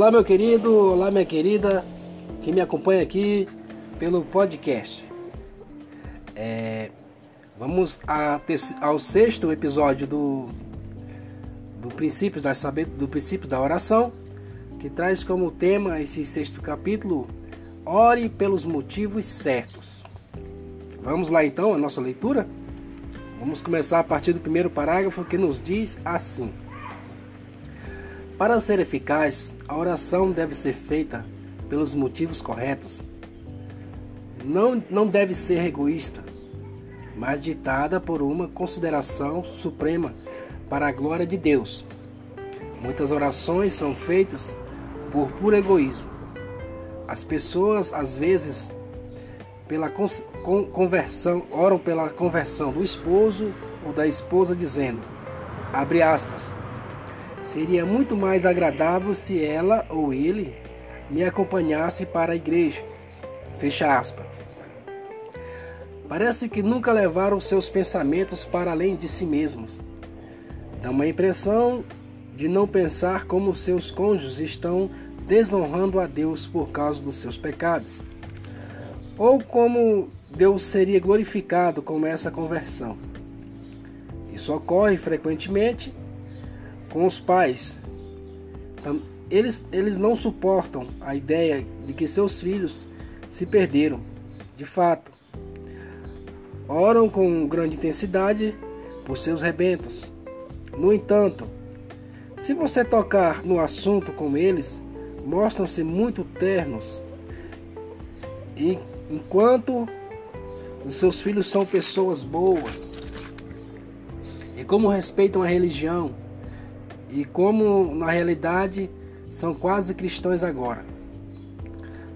Olá, meu querido, olá, minha querida, que me acompanha aqui pelo podcast. É, vamos a, ao sexto episódio do, do, princípio da, do princípio da oração, que traz como tema esse sexto capítulo: Ore pelos motivos certos. Vamos lá então a nossa leitura? Vamos começar a partir do primeiro parágrafo que nos diz assim. Para ser eficaz, a oração deve ser feita pelos motivos corretos. Não, não deve ser egoísta, mas ditada por uma consideração suprema para a glória de Deus. Muitas orações são feitas por puro egoísmo. As pessoas, às vezes, pela conversão, oram pela conversão do esposo ou da esposa, dizendo, abre aspas, Seria muito mais agradável se ela ou ele me acompanhasse para a igreja. Fecha aspas. Parece que nunca levaram seus pensamentos para além de si mesmos. Dá uma impressão de não pensar como seus cônjuges estão desonrando a Deus por causa dos seus pecados, ou como Deus seria glorificado com essa conversão. Isso ocorre frequentemente com os pais. Eles, eles não suportam a ideia de que seus filhos se perderam, de fato. Oram com grande intensidade por seus rebentos. No entanto, se você tocar no assunto com eles, mostram-se muito ternos. E enquanto os seus filhos são pessoas boas, e como respeitam a religião, e como na realidade são quase cristãos agora.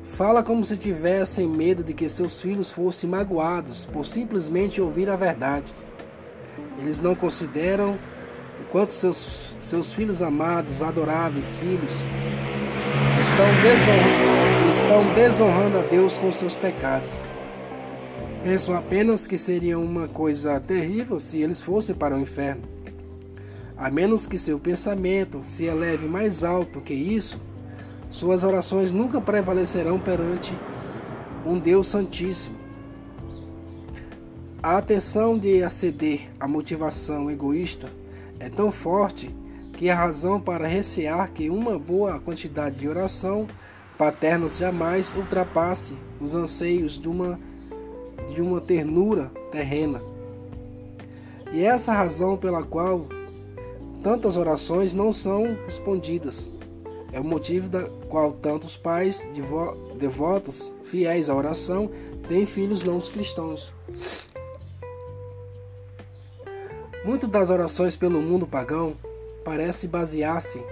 Fala como se tivessem medo de que seus filhos fossem magoados por simplesmente ouvir a verdade. Eles não consideram o quanto seus, seus filhos amados, adoráveis filhos, estão desonrando, estão desonrando a Deus com seus pecados. Pensam apenas que seria uma coisa terrível se eles fossem para o inferno. A menos que seu pensamento se eleve mais alto que isso, suas orações nunca prevalecerão perante um Deus Santíssimo. A atenção de aceder à motivação egoísta é tão forte que a razão para recear que uma boa quantidade de oração paterna jamais ultrapasse os anseios de uma, de uma ternura terrena. E é essa razão pela qual tantas orações não são respondidas. É o motivo da qual tantos pais devotos, fiéis à oração, têm filhos não cristãos. Muito das orações pelo mundo pagão parece basear-se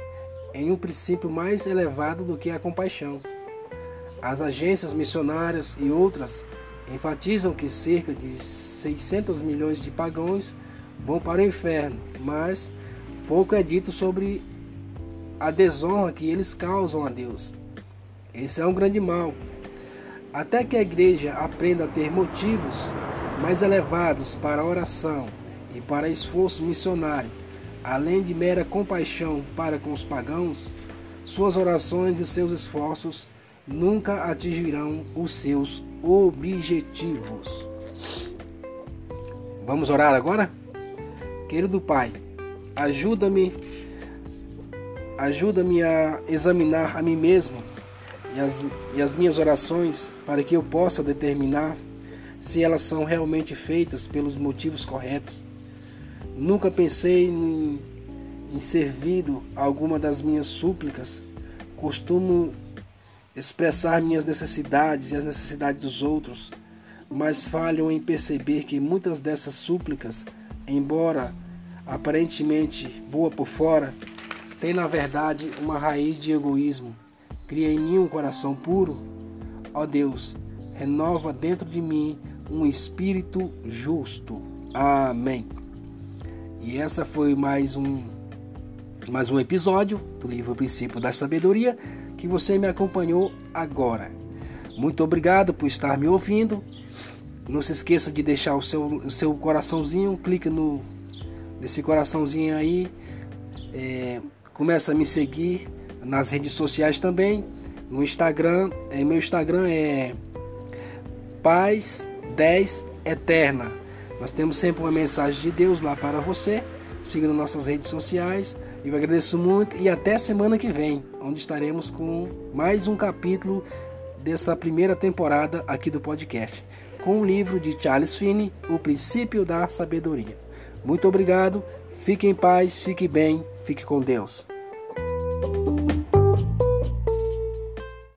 em um princípio mais elevado do que a compaixão. As agências missionárias e outras enfatizam que cerca de 600 milhões de pagãos vão para o inferno, mas Pouco é dito sobre a desonra que eles causam a Deus. Esse é um grande mal. Até que a igreja aprenda a ter motivos mais elevados para oração e para esforço missionário, além de mera compaixão para com os pagãos, suas orações e seus esforços nunca atingirão os seus objetivos. Vamos orar agora? Querido Pai, Ajuda-me, ajuda-me a examinar a mim mesmo e as, e as minhas orações para que eu possa determinar se elas são realmente feitas pelos motivos corretos. Nunca pensei em, em servido alguma das minhas súplicas. Costumo expressar minhas necessidades e as necessidades dos outros, mas falham em perceber que muitas dessas súplicas, embora aparentemente boa por fora, tem na verdade uma raiz de egoísmo. Cria em mim um coração puro. Ó Deus, renova dentro de mim um espírito justo. Amém. E essa foi mais um mais um episódio do livro Princípio da Sabedoria que você me acompanhou agora. Muito obrigado por estar me ouvindo. Não se esqueça de deixar o seu, o seu coraçãozinho, clique no desse coraçãozinho aí. É, começa a me seguir nas redes sociais também. No Instagram, é, meu Instagram é Paz 10 Eterna. Nós temos sempre uma mensagem de Deus lá para você, seguindo nossas redes sociais. Eu agradeço muito e até semana que vem, onde estaremos com mais um capítulo dessa primeira temporada aqui do podcast, com o livro de Charles Finney, O Princípio da Sabedoria. Muito obrigado, fique em paz, fique bem, fique com Deus.